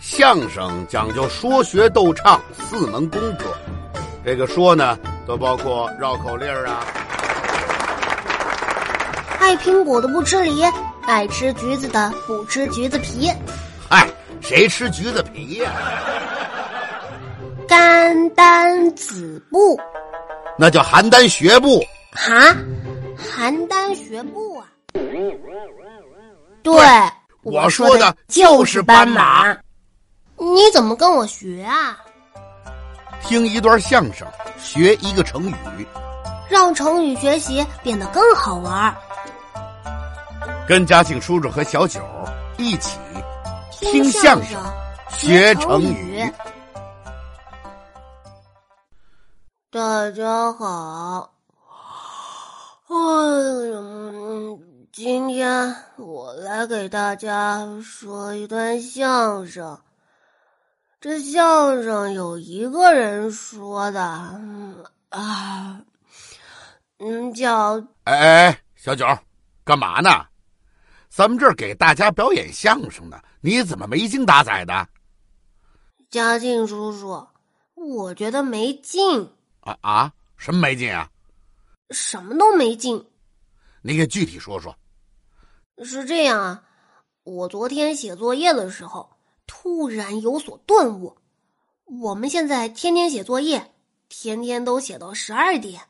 相声讲究说学逗唱四门功课，这个说呢，都包括绕口令啊。爱苹果的不吃梨，爱吃橘子的不吃橘子皮。嗨，谁吃橘子皮呀？邯郸子布，那叫邯郸学步。哈，邯郸学步啊？对，我说的就是斑马。你怎么跟我学啊？听一段相声，学一个成语，让成语学习变得更好玩。跟嘉庆叔叔和小九一起听相声，学成语。大家好，嗯，今天我来给大家说一段相声。这相声有一个人说的，啊，嗯，叫哎哎，小九，干嘛呢？咱们这儿给大家表演相声呢，你怎么没精打采的？嘉靖叔叔，我觉得没劲。啊啊，什么没劲啊？什么都没劲。你给具体说说。是这样啊，我昨天写作业的时候。突然有所顿悟，我们现在天天写作业，天天都写到十二点。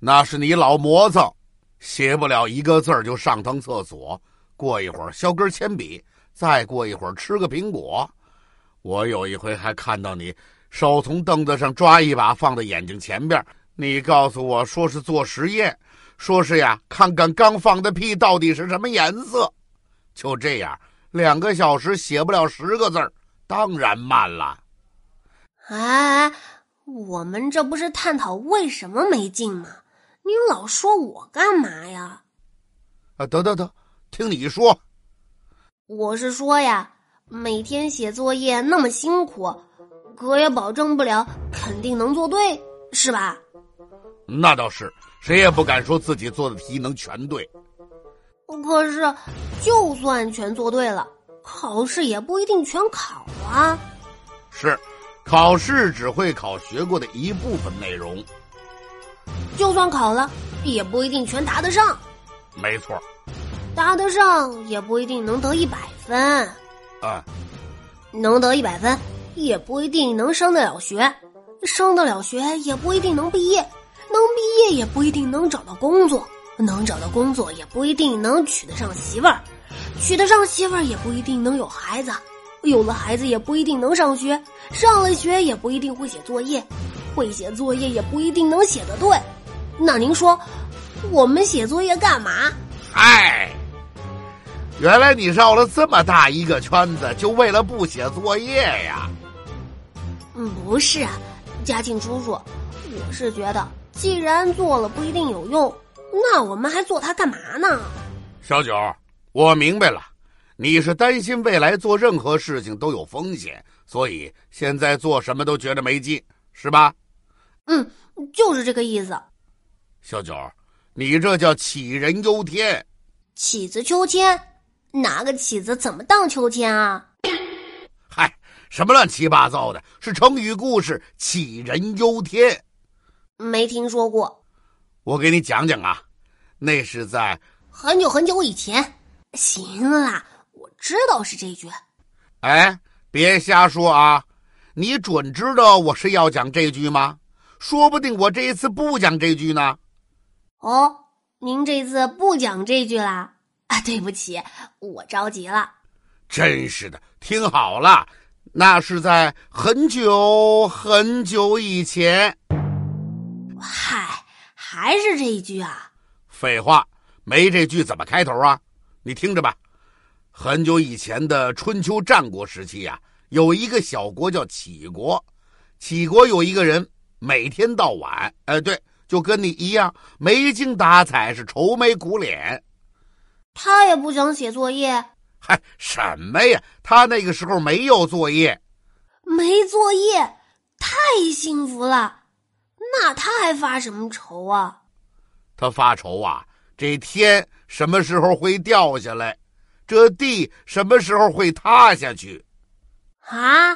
那是你老磨蹭，写不了一个字儿就上趟厕所，过一会儿削根铅笔，再过一会儿吃个苹果。我有一回还看到你手从凳子上抓一把放在眼睛前边，你告诉我说是做实验，说是呀看看刚放的屁到底是什么颜色。就这样。两个小时写不了十个字儿，当然慢了。哎，我们这不是探讨为什么没劲吗？你老说我干嘛呀？啊，得得得，听你说。我是说呀，每天写作业那么辛苦，哥也保证不了肯定能做对，是吧？那倒是，谁也不敢说自己做的题能全对。可是，就算全做对了，考试也不一定全考啊。是，考试只会考学过的一部分内容。就算考了，也不一定全答得上。没错，答得上也不一定能得一百分。啊，能得一百分，也不一定能升得了学。升得了学，也不一定能毕业。能毕业，也不一定能找到工作。能找到工作也不一定能娶得上媳妇儿，娶得上媳妇儿也不一定能有孩子，有了孩子也不一定能上学，上了学也不一定会写作业，会写作业也不一定能写得对。那您说，我们写作业干嘛？嗨，原来你绕了这么大一个圈子，就为了不写作业呀？嗯，不是啊，嘉庆叔叔，我是觉得，既然做了不一定有用。那我们还做它干嘛呢？小九，我明白了，你是担心未来做任何事情都有风险，所以现在做什么都觉得没劲，是吧？嗯，就是这个意思。小九，你这叫杞人忧天。杞子秋千，拿个杞子怎么荡秋千啊？嗨，什么乱七八糟的？是成语故事“杞人忧天”。没听说过。我给你讲讲啊，那是在很久很久以前。行啦，我知道是这句。哎，别瞎说啊！你准知道我是要讲这句吗？说不定我这一次不讲这句呢。哦，您这次不讲这句啦？啊，对不起，我着急了。真是的，听好了，那是在很久很久以前。嗨。还是这一句啊？废话，没这句怎么开头啊？你听着吧。很久以前的春秋战国时期呀，有一个小国叫杞国。杞国有一个人，每天到晚，哎，对，就跟你一样，没精打采，是愁眉苦脸。他也不想写作业。嗨，什么呀？他那个时候没有作业。没作业，太幸福了。那他还发什么愁啊？他发愁啊，这天什么时候会掉下来？这地什么时候会塌下去？啊，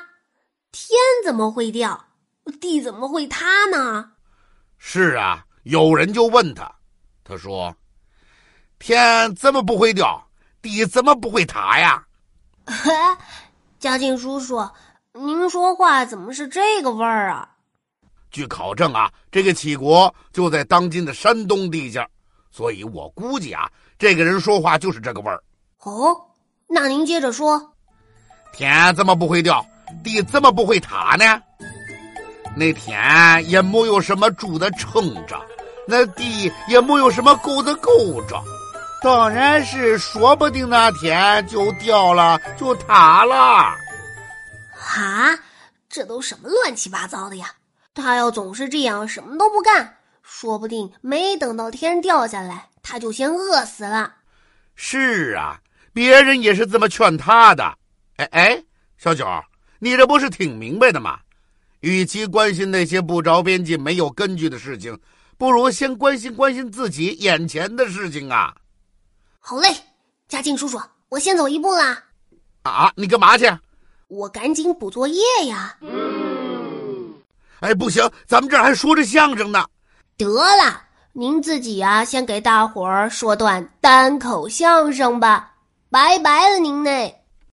天怎么会掉？地怎么会塌呢？是啊，有人就问他，他说：“天怎么不会掉？地怎么不会塌呀？” 嘉靖叔叔，您说话怎么是这个味儿啊？据考证啊，这个杞国就在当今的山东地界，所以我估计啊，这个人说话就是这个味儿。哦，那您接着说，天怎么不会掉？地怎么不会塌呢？那天也没有什么柱子撑着，那地也没有什么沟子勾着，当然是说不定那天就掉了，就塌了。啊，这都什么乱七八糟的呀！他要总是这样，什么都不干，说不定没等到天掉下来，他就先饿死了。是啊，别人也是这么劝他的。哎哎，小九，你这不是挺明白的吗？与其关心那些不着边际、没有根据的事情，不如先关心关心自己眼前的事情啊！好嘞，嘉靖叔叔，我先走一步啦。啊，你干嘛去？我赶紧补作业呀。哎，不行，咱们这还说着相声呢。得了，您自己啊，先给大伙儿说段单口相声吧。拜拜了，您嘞。